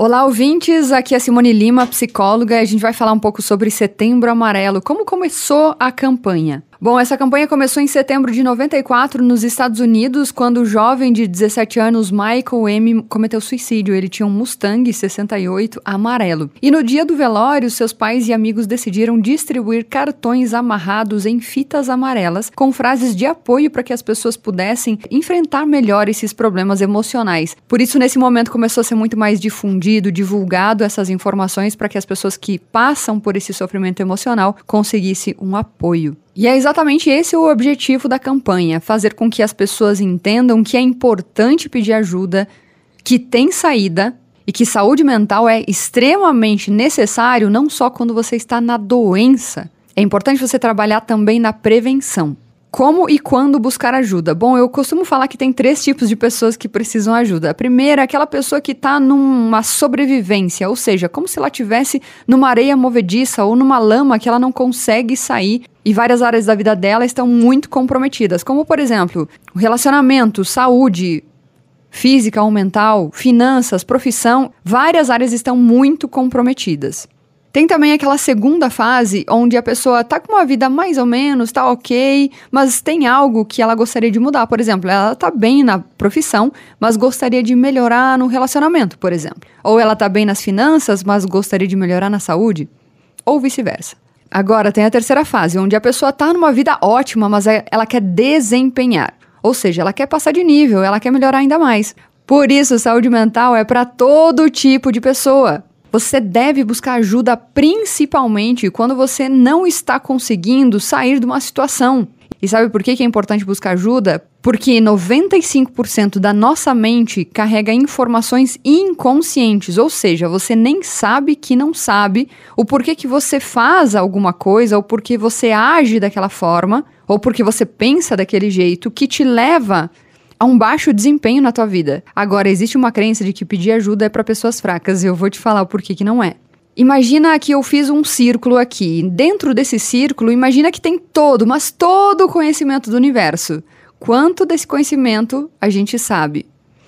Olá, ouvintes. Aqui é Simone Lima, psicóloga. A gente vai falar um pouco sobre Setembro Amarelo, como começou a campanha. Bom, essa campanha começou em setembro de 94 nos Estados Unidos, quando o jovem de 17 anos Michael M cometeu suicídio. Ele tinha um Mustang 68 amarelo. E no dia do velório, seus pais e amigos decidiram distribuir cartões amarrados em fitas amarelas com frases de apoio para que as pessoas pudessem enfrentar melhor esses problemas emocionais. Por isso, nesse momento começou a ser muito mais difundido, divulgado essas informações para que as pessoas que passam por esse sofrimento emocional conseguissem um apoio. E é exatamente esse o objetivo da campanha: fazer com que as pessoas entendam que é importante pedir ajuda, que tem saída e que saúde mental é extremamente necessário não só quando você está na doença. É importante você trabalhar também na prevenção. Como e quando buscar ajuda? Bom, eu costumo falar que tem três tipos de pessoas que precisam ajuda. A primeira é aquela pessoa que está numa sobrevivência, ou seja, como se ela tivesse numa areia movediça ou numa lama que ela não consegue sair e várias áreas da vida dela estão muito comprometidas, como por exemplo, relacionamento, saúde, física ou mental, finanças, profissão, várias áreas estão muito comprometidas. Tem também aquela segunda fase onde a pessoa tá com uma vida mais ou menos, tá ok, mas tem algo que ela gostaria de mudar. Por exemplo, ela tá bem na profissão, mas gostaria de melhorar no relacionamento, por exemplo. Ou ela tá bem nas finanças, mas gostaria de melhorar na saúde. Ou vice-versa. Agora tem a terceira fase, onde a pessoa tá numa vida ótima, mas é, ela quer desempenhar. Ou seja, ela quer passar de nível, ela quer melhorar ainda mais. Por isso, saúde mental é para todo tipo de pessoa. Você deve buscar ajuda principalmente quando você não está conseguindo sair de uma situação. E sabe por que é importante buscar ajuda? Porque 95% da nossa mente carrega informações inconscientes, ou seja, você nem sabe que não sabe o porquê que você faz alguma coisa, ou porque você age daquela forma, ou porque você pensa daquele jeito, que te leva a um baixo desempenho na tua vida. Agora, existe uma crença de que pedir ajuda é para pessoas fracas, e eu vou te falar o porquê que não é. Imagina que eu fiz um círculo aqui. Dentro desse círculo, imagina que tem todo, mas todo o conhecimento do universo. Quanto desse conhecimento a gente sabe?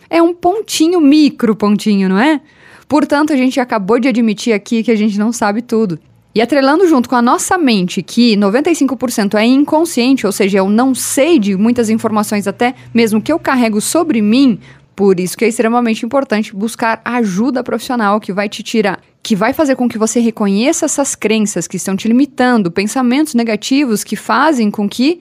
É um pontinho, micro pontinho, não é? Portanto, a gente acabou de admitir aqui que a gente não sabe tudo. E atrelando junto com a nossa mente, que 95% é inconsciente, ou seja, eu não sei de muitas informações, até mesmo que eu carrego sobre mim, por isso que é extremamente importante buscar ajuda profissional que vai te tirar, que vai fazer com que você reconheça essas crenças que estão te limitando, pensamentos negativos que fazem com que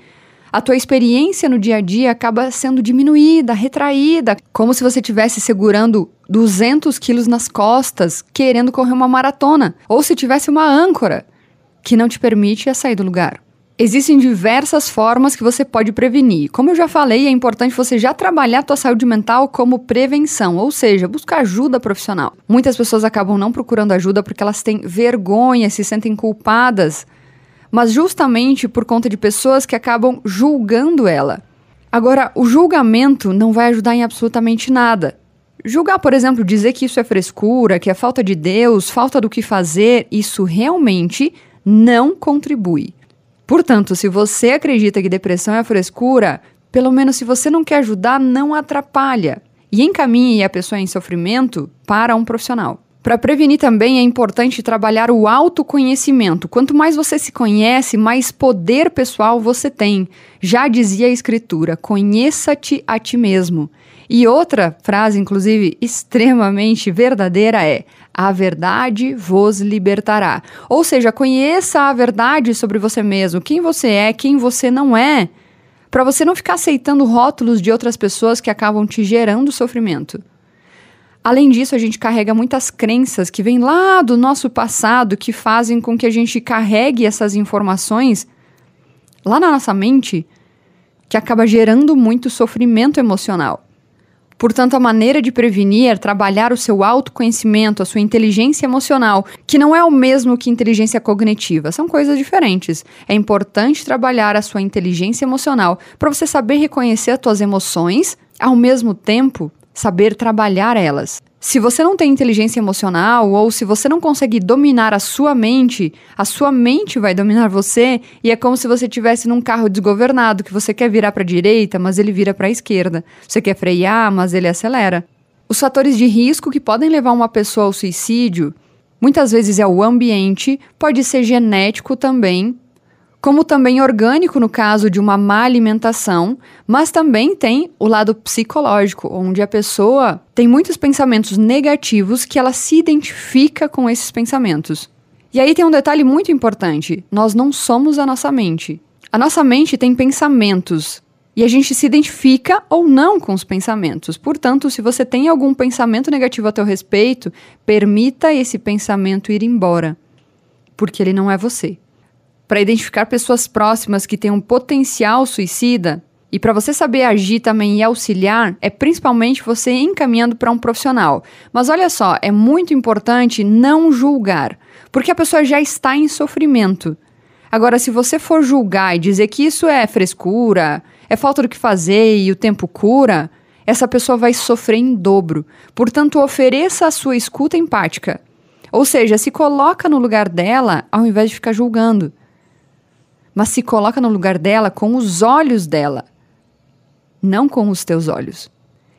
a tua experiência no dia a dia acaba sendo diminuída, retraída, como se você estivesse segurando 200 quilos nas costas, querendo correr uma maratona, ou se tivesse uma âncora que não te permite sair do lugar. Existem diversas formas que você pode prevenir. Como eu já falei, é importante você já trabalhar a tua saúde mental como prevenção, ou seja, buscar ajuda profissional. Muitas pessoas acabam não procurando ajuda porque elas têm vergonha, se sentem culpadas mas justamente por conta de pessoas que acabam julgando ela. Agora, o julgamento não vai ajudar em absolutamente nada. Julgar, por exemplo, dizer que isso é frescura, que é falta de Deus, falta do que fazer, isso realmente não contribui. Portanto, se você acredita que depressão é frescura, pelo menos se você não quer ajudar, não atrapalha. E encaminhe a pessoa em sofrimento para um profissional. Para prevenir também é importante trabalhar o autoconhecimento. Quanto mais você se conhece, mais poder pessoal você tem. Já dizia a escritura: conheça-te a ti mesmo. E outra frase, inclusive, extremamente verdadeira é: a verdade vos libertará. Ou seja, conheça a verdade sobre você mesmo, quem você é, quem você não é, para você não ficar aceitando rótulos de outras pessoas que acabam te gerando sofrimento. Além disso, a gente carrega muitas crenças que vêm lá do nosso passado que fazem com que a gente carregue essas informações lá na nossa mente, que acaba gerando muito sofrimento emocional. Portanto, a maneira de prevenir é trabalhar o seu autoconhecimento, a sua inteligência emocional, que não é o mesmo que inteligência cognitiva, são coisas diferentes. É importante trabalhar a sua inteligência emocional para você saber reconhecer as suas emoções, ao mesmo tempo saber trabalhar elas. Se você não tem inteligência emocional ou se você não consegue dominar a sua mente, a sua mente vai dominar você e é como se você estivesse num carro desgovernado que você quer virar para a direita, mas ele vira para a esquerda. Você quer frear, mas ele acelera. Os fatores de risco que podem levar uma pessoa ao suicídio muitas vezes é o ambiente, pode ser genético também, como também orgânico no caso de uma má alimentação, mas também tem o lado psicológico, onde a pessoa tem muitos pensamentos negativos que ela se identifica com esses pensamentos. E aí tem um detalhe muito importante: nós não somos a nossa mente. A nossa mente tem pensamentos e a gente se identifica ou não com os pensamentos. Portanto, se você tem algum pensamento negativo a teu respeito, permita esse pensamento ir embora, porque ele não é você para identificar pessoas próximas que têm um potencial suicida. E para você saber agir também e auxiliar, é principalmente você encaminhando para um profissional. Mas olha só, é muito importante não julgar, porque a pessoa já está em sofrimento. Agora, se você for julgar e dizer que isso é frescura, é falta do que fazer e o tempo cura, essa pessoa vai sofrer em dobro. Portanto, ofereça a sua escuta empática. Ou seja, se coloca no lugar dela ao invés de ficar julgando mas se coloca no lugar dela com os olhos dela, não com os teus olhos.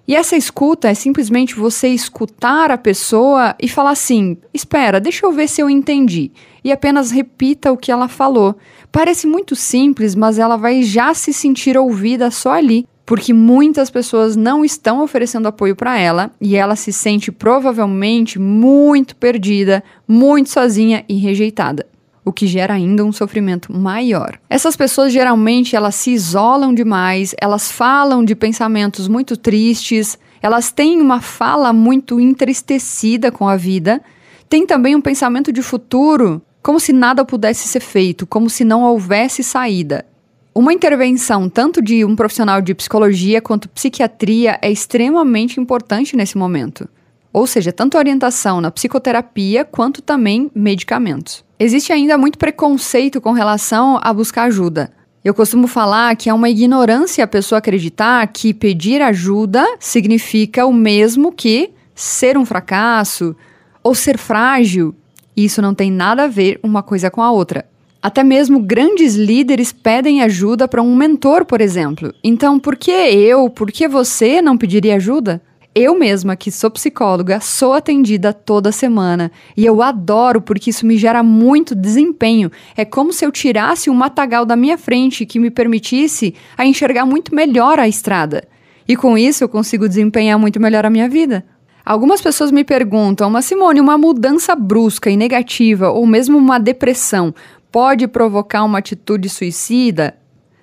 E essa escuta é simplesmente você escutar a pessoa e falar assim: espera, deixa eu ver se eu entendi. E apenas repita o que ela falou. Parece muito simples, mas ela vai já se sentir ouvida só ali, porque muitas pessoas não estão oferecendo apoio para ela e ela se sente provavelmente muito perdida, muito sozinha e rejeitada o que gera ainda um sofrimento maior. Essas pessoas geralmente elas se isolam demais, elas falam de pensamentos muito tristes, elas têm uma fala muito entristecida com a vida, tem também um pensamento de futuro como se nada pudesse ser feito, como se não houvesse saída. Uma intervenção tanto de um profissional de psicologia quanto psiquiatria é extremamente importante nesse momento. Ou seja, tanto orientação na psicoterapia quanto também medicamentos. Existe ainda muito preconceito com relação a buscar ajuda. Eu costumo falar que é uma ignorância a pessoa acreditar que pedir ajuda significa o mesmo que ser um fracasso ou ser frágil. Isso não tem nada a ver uma coisa com a outra. Até mesmo grandes líderes pedem ajuda para um mentor, por exemplo. Então, por que eu, por que você não pediria ajuda? Eu mesma, que sou psicóloga, sou atendida toda semana e eu adoro porque isso me gera muito desempenho. É como se eu tirasse um matagal da minha frente que me permitisse a enxergar muito melhor a estrada. E com isso eu consigo desempenhar muito melhor a minha vida. Algumas pessoas me perguntam, mas Simone, uma mudança brusca e negativa ou mesmo uma depressão pode provocar uma atitude suicida?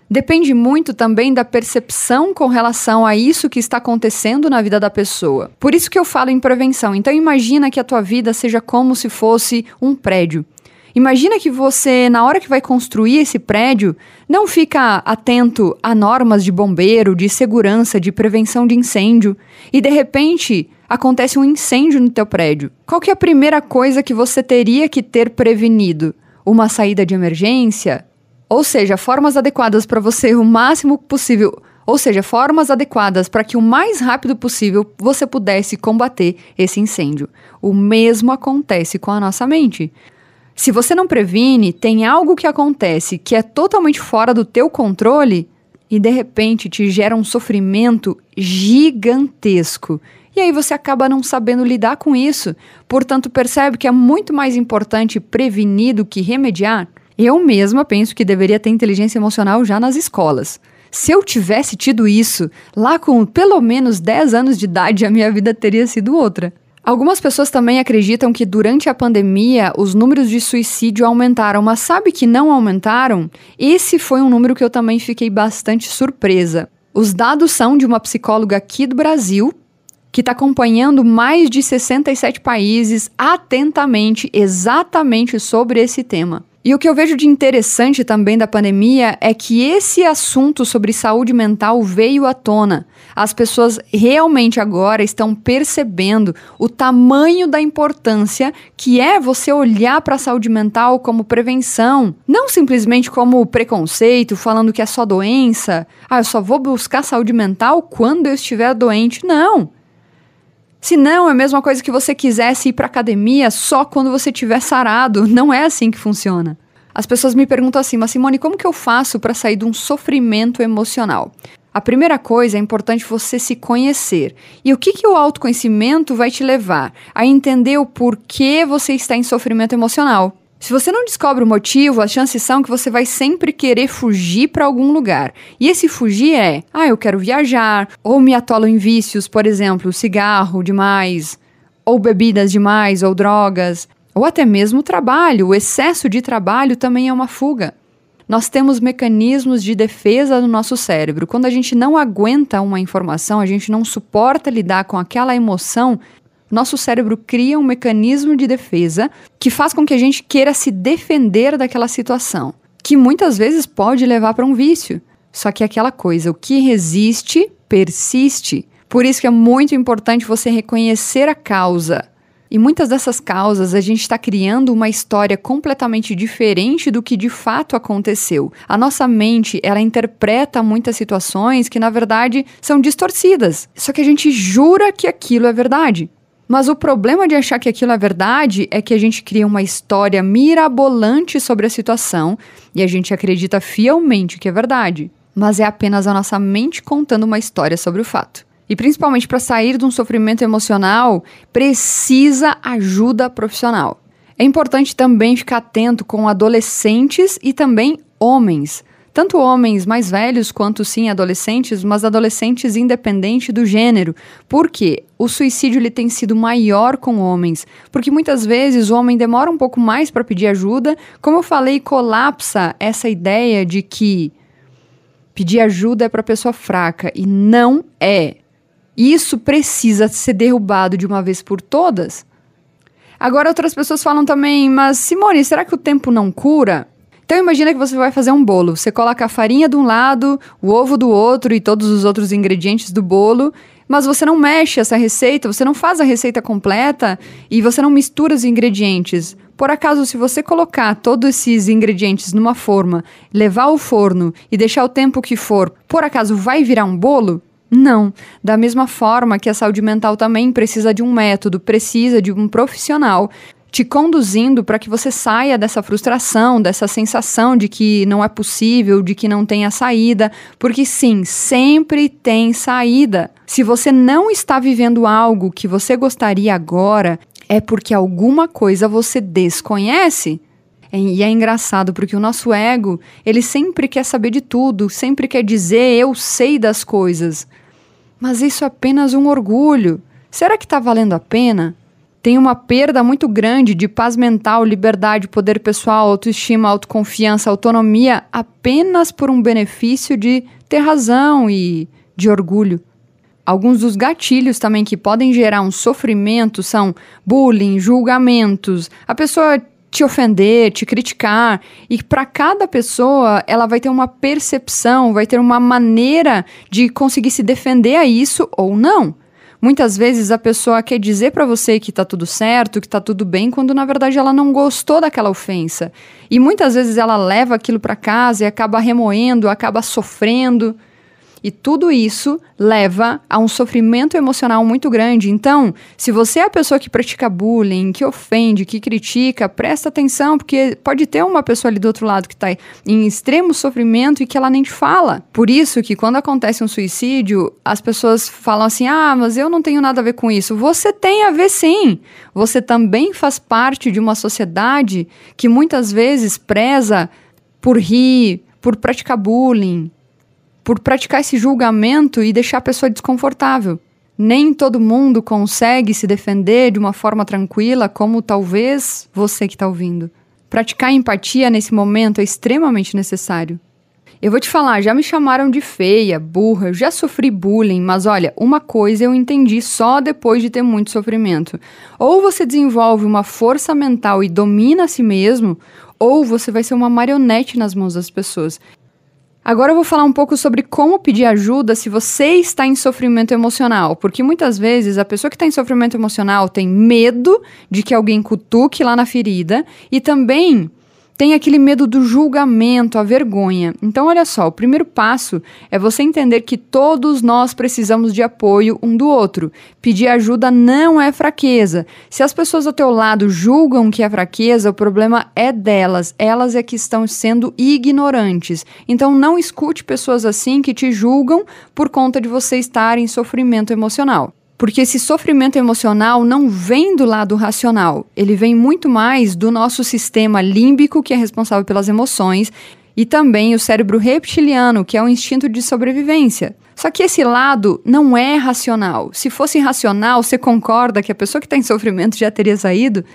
Depende muito também da percepção com relação a isso que está acontecendo na vida da pessoa. Por isso que eu falo em prevenção. Então imagina que a tua vida seja como se fosse um prédio. Imagina que você, na hora que vai construir esse prédio, não fica atento a normas de bombeiro, de segurança, de prevenção de incêndio, e de repente acontece um incêndio no teu prédio. Qual que é a primeira coisa que você teria que ter prevenido? Uma saída de emergência? Ou seja, formas adequadas para você o máximo possível. Ou seja, formas adequadas para que o mais rápido possível você pudesse combater esse incêndio. O mesmo acontece com a nossa mente. Se você não previne, tem algo que acontece que é totalmente fora do teu controle e de repente te gera um sofrimento gigantesco. E aí você acaba não sabendo lidar com isso. Portanto, percebe que é muito mais importante prevenir do que remediar. Eu mesma penso que deveria ter inteligência emocional já nas escolas. Se eu tivesse tido isso lá com pelo menos 10 anos de idade, a minha vida teria sido outra. Algumas pessoas também acreditam que durante a pandemia os números de suicídio aumentaram, mas sabe que não aumentaram? Esse foi um número que eu também fiquei bastante surpresa. Os dados são de uma psicóloga aqui do Brasil, que está acompanhando mais de 67 países atentamente, exatamente sobre esse tema. E o que eu vejo de interessante também da pandemia é que esse assunto sobre saúde mental veio à tona. As pessoas realmente agora estão percebendo o tamanho da importância que é você olhar para a saúde mental como prevenção, não simplesmente como preconceito, falando que é só doença. Ah, eu só vou buscar saúde mental quando eu estiver doente. Não. Se não, é a mesma coisa que você quisesse ir para academia só quando você tiver sarado. Não é assim que funciona. As pessoas me perguntam assim, mas Simone, como que eu faço para sair de um sofrimento emocional? A primeira coisa é importante você se conhecer. E o que, que o autoconhecimento vai te levar? A entender o porquê você está em sofrimento emocional. Se você não descobre o motivo, as chances são que você vai sempre querer fugir para algum lugar. E esse fugir é: ah, eu quero viajar, ou me atolo em vícios, por exemplo, cigarro demais, ou bebidas demais, ou drogas, ou até mesmo trabalho. O excesso de trabalho também é uma fuga. Nós temos mecanismos de defesa no nosso cérebro. Quando a gente não aguenta uma informação, a gente não suporta lidar com aquela emoção, nosso cérebro cria um mecanismo de defesa que faz com que a gente queira se defender daquela situação, que muitas vezes pode levar para um vício. Só que é aquela coisa, o que resiste, persiste. Por isso que é muito importante você reconhecer a causa. E muitas dessas causas a gente está criando uma história completamente diferente do que de fato aconteceu. A nossa mente, ela interpreta muitas situações que na verdade são distorcidas. Só que a gente jura que aquilo é verdade. Mas o problema de achar que aquilo é verdade é que a gente cria uma história mirabolante sobre a situação e a gente acredita fielmente que é verdade. Mas é apenas a nossa mente contando uma história sobre o fato. E principalmente para sair de um sofrimento emocional, precisa ajuda profissional. É importante também ficar atento com adolescentes e também homens. Tanto homens mais velhos quanto sim adolescentes, mas adolescentes independente do gênero. Porque o suicídio ele tem sido maior com homens, porque muitas vezes o homem demora um pouco mais para pedir ajuda. Como eu falei, colapsa essa ideia de que pedir ajuda é para pessoa fraca e não é. Isso precisa ser derrubado de uma vez por todas? Agora outras pessoas falam também, mas Simone, será que o tempo não cura? Então imagina que você vai fazer um bolo. Você coloca a farinha de um lado, o ovo do outro e todos os outros ingredientes do bolo, mas você não mexe essa receita, você não faz a receita completa e você não mistura os ingredientes. Por acaso, se você colocar todos esses ingredientes numa forma, levar ao forno e deixar o tempo que for, por acaso vai virar um bolo? Não. Da mesma forma que a saúde mental também precisa de um método, precisa de um profissional te conduzindo para que você saia dessa frustração, dessa sensação de que não é possível, de que não tem a saída, porque sim, sempre tem saída. Se você não está vivendo algo que você gostaria agora, é porque alguma coisa você desconhece. E é engraçado porque o nosso ego, ele sempre quer saber de tudo, sempre quer dizer eu sei das coisas. Mas isso é apenas um orgulho. Será que está valendo a pena? Tem uma perda muito grande de paz mental, liberdade, poder pessoal, autoestima, autoconfiança, autonomia apenas por um benefício de ter razão e de orgulho. Alguns dos gatilhos também que podem gerar um sofrimento são bullying, julgamentos, a pessoa te ofender, te criticar. E para cada pessoa, ela vai ter uma percepção, vai ter uma maneira de conseguir se defender a isso ou não. Muitas vezes a pessoa quer dizer para você que tá tudo certo, que tá tudo bem, quando na verdade ela não gostou daquela ofensa. E muitas vezes ela leva aquilo para casa e acaba remoendo, acaba sofrendo. E tudo isso leva a um sofrimento emocional muito grande. Então, se você é a pessoa que pratica bullying, que ofende, que critica, presta atenção, porque pode ter uma pessoa ali do outro lado que está em extremo sofrimento e que ela nem te fala. Por isso que quando acontece um suicídio, as pessoas falam assim: ah, mas eu não tenho nada a ver com isso. Você tem a ver sim. Você também faz parte de uma sociedade que muitas vezes preza por rir, por praticar bullying, por praticar esse julgamento e deixar a pessoa desconfortável. Nem todo mundo consegue se defender de uma forma tranquila, como talvez você que está ouvindo. Praticar empatia nesse momento é extremamente necessário. Eu vou te falar, já me chamaram de feia, burra, já sofri bullying, mas olha, uma coisa eu entendi só depois de ter muito sofrimento. Ou você desenvolve uma força mental e domina a si mesmo, ou você vai ser uma marionete nas mãos das pessoas. Agora eu vou falar um pouco sobre como pedir ajuda se você está em sofrimento emocional, porque muitas vezes a pessoa que está em sofrimento emocional tem medo de que alguém cutuque lá na ferida e também tem aquele medo do julgamento, a vergonha. Então, olha só, o primeiro passo é você entender que todos nós precisamos de apoio um do outro. Pedir ajuda não é fraqueza. Se as pessoas ao teu lado julgam que é fraqueza, o problema é delas. Elas é que estão sendo ignorantes. Então, não escute pessoas assim que te julgam por conta de você estar em sofrimento emocional. Porque esse sofrimento emocional não vem do lado racional, ele vem muito mais do nosso sistema límbico, que é responsável pelas emoções, e também o cérebro reptiliano, que é o instinto de sobrevivência. Só que esse lado não é racional. Se fosse racional, você concorda que a pessoa que está em sofrimento já teria saído?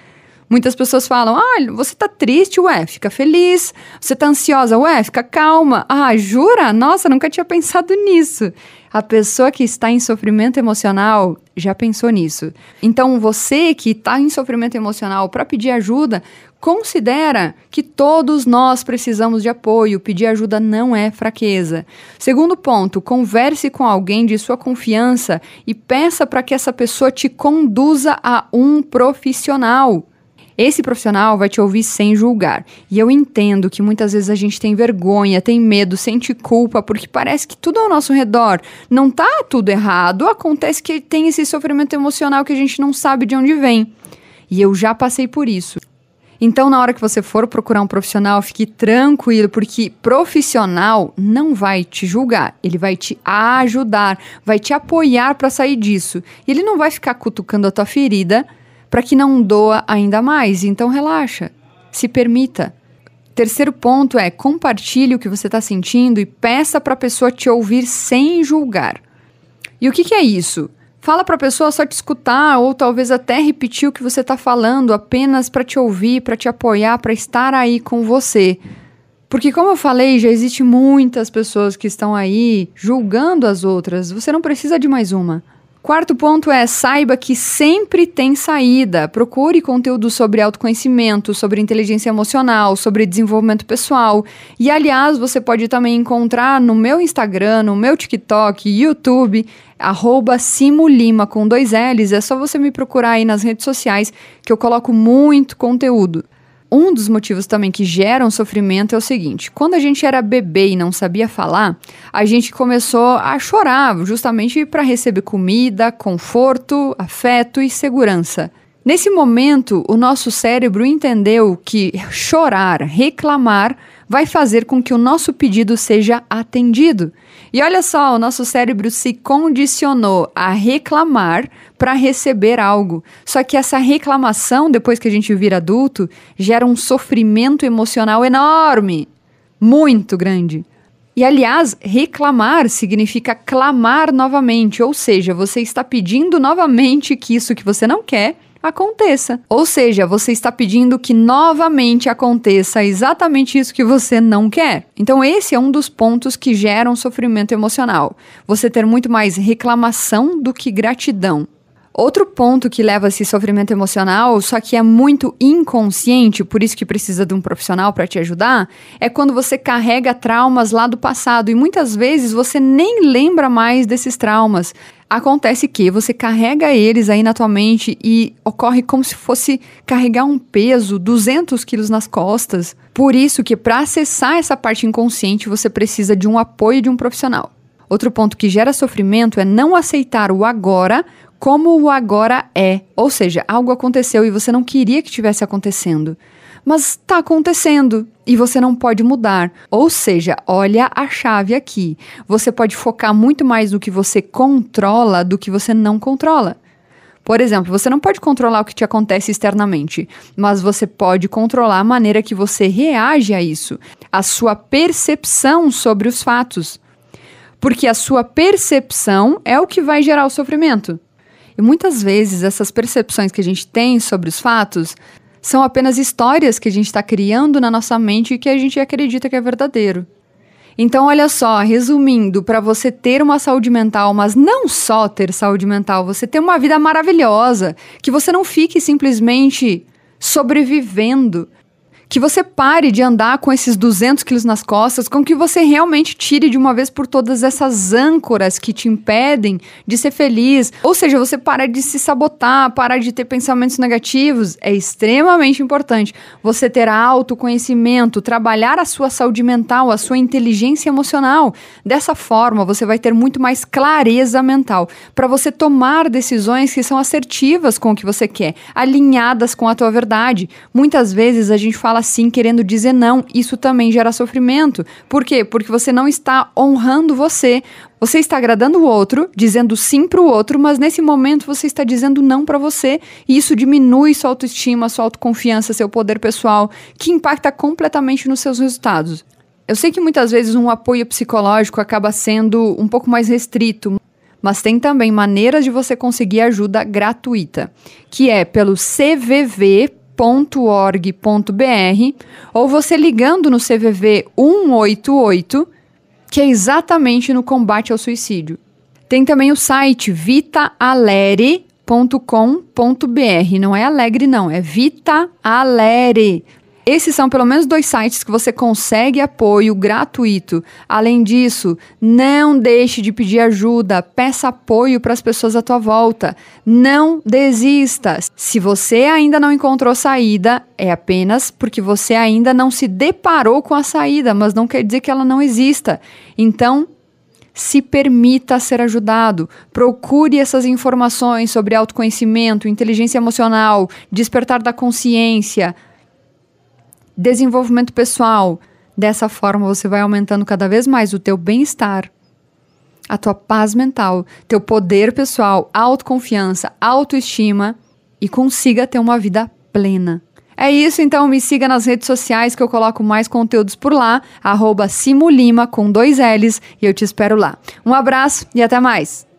Muitas pessoas falam: ah, você tá triste, ué, fica feliz. Você tá ansiosa, ué, fica calma. Ah, jura? Nossa, nunca tinha pensado nisso. A pessoa que está em sofrimento emocional já pensou nisso. Então, você que está em sofrimento emocional para pedir ajuda, considera que todos nós precisamos de apoio. Pedir ajuda não é fraqueza. Segundo ponto, converse com alguém de sua confiança e peça para que essa pessoa te conduza a um profissional. Esse profissional vai te ouvir sem julgar. E eu entendo que muitas vezes a gente tem vergonha, tem medo, sente culpa, porque parece que tudo ao nosso redor não tá tudo errado. Acontece que tem esse sofrimento emocional que a gente não sabe de onde vem. E eu já passei por isso. Então, na hora que você for procurar um profissional, fique tranquilo, porque profissional não vai te julgar, ele vai te ajudar, vai te apoiar para sair disso. E ele não vai ficar cutucando a tua ferida para que não doa ainda mais. Então relaxa, se permita. Terceiro ponto é compartilhe o que você está sentindo e peça para a pessoa te ouvir sem julgar. E o que, que é isso? Fala para a pessoa só te escutar ou talvez até repetir o que você está falando apenas para te ouvir, para te apoiar, para estar aí com você. Porque, como eu falei, já existe muitas pessoas que estão aí julgando as outras. Você não precisa de mais uma. Quarto ponto é saiba que sempre tem saída. Procure conteúdo sobre autoconhecimento, sobre inteligência emocional, sobre desenvolvimento pessoal. E aliás, você pode também encontrar no meu Instagram, no meu TikTok, YouTube, arroba Simulima com dois L's. É só você me procurar aí nas redes sociais que eu coloco muito conteúdo um dos motivos também que geram sofrimento é o seguinte: quando a gente era bebê e não sabia falar, a gente começou a chorar justamente para receber comida, conforto, afeto e segurança. Nesse momento, o nosso cérebro entendeu que chorar, reclamar, vai fazer com que o nosso pedido seja atendido. E olha só, o nosso cérebro se condicionou a reclamar para receber algo. Só que essa reclamação, depois que a gente vira adulto, gera um sofrimento emocional enorme, muito grande. E aliás, reclamar significa clamar novamente, ou seja, você está pedindo novamente que isso que você não quer aconteça. Ou seja, você está pedindo que novamente aconteça exatamente isso que você não quer. Então, esse é um dos pontos que geram sofrimento emocional. Você ter muito mais reclamação do que gratidão. Outro ponto que leva a esse sofrimento emocional, só que é muito inconsciente, por isso que precisa de um profissional para te ajudar, é quando você carrega traumas lá do passado e muitas vezes você nem lembra mais desses traumas. Acontece que você carrega eles aí na tua mente e ocorre como se fosse carregar um peso, 200 quilos nas costas. Por isso que para acessar essa parte inconsciente você precisa de um apoio de um profissional. Outro ponto que gera sofrimento é não aceitar o agora como o agora é. Ou seja, algo aconteceu e você não queria que tivesse acontecendo mas está acontecendo e você não pode mudar. Ou seja, olha a chave aqui. Você pode focar muito mais no que você controla do que você não controla. Por exemplo, você não pode controlar o que te acontece externamente, mas você pode controlar a maneira que você reage a isso, a sua percepção sobre os fatos. Porque a sua percepção é o que vai gerar o sofrimento. Muitas vezes essas percepções que a gente tem sobre os fatos são apenas histórias que a gente está criando na nossa mente e que a gente acredita que é verdadeiro. Então, olha só, resumindo, para você ter uma saúde mental, mas não só ter saúde mental, você ter uma vida maravilhosa, que você não fique simplesmente sobrevivendo, que você pare de andar com esses 200 quilos nas costas, com que você realmente tire de uma vez por todas essas âncoras que te impedem de ser feliz. Ou seja, você parar de se sabotar, parar de ter pensamentos negativos. É extremamente importante você ter autoconhecimento, trabalhar a sua saúde mental, a sua inteligência emocional. Dessa forma, você vai ter muito mais clareza mental para você tomar decisões que são assertivas com o que você quer, alinhadas com a tua verdade. Muitas vezes a gente fala assim querendo dizer não. Isso também gera sofrimento. Por quê? Porque você não está honrando você. Você está agradando o outro, dizendo sim para o outro, mas nesse momento você está dizendo não para você, e isso diminui sua autoestima, sua autoconfiança, seu poder pessoal, que impacta completamente nos seus resultados. Eu sei que muitas vezes um apoio psicológico acaba sendo um pouco mais restrito, mas tem também maneiras de você conseguir ajuda gratuita, que é pelo CVV cvv.org.br ou você ligando no CVV 188, que é exatamente no combate ao suicídio. Tem também o site vitaalere.com.br, não é alegre não, é Vitaalere. Esses são pelo menos dois sites que você consegue apoio gratuito. Além disso, não deixe de pedir ajuda, peça apoio para as pessoas à tua volta. Não desista. Se você ainda não encontrou saída, é apenas porque você ainda não se deparou com a saída, mas não quer dizer que ela não exista. Então, se permita ser ajudado. Procure essas informações sobre autoconhecimento, inteligência emocional, despertar da consciência desenvolvimento pessoal. Dessa forma, você vai aumentando cada vez mais o teu bem-estar, a tua paz mental, teu poder pessoal, autoconfiança, autoestima e consiga ter uma vida plena. É isso, então me siga nas redes sociais que eu coloco mais conteúdos por lá, arroba Simulima com dois L's e eu te espero lá. Um abraço e até mais!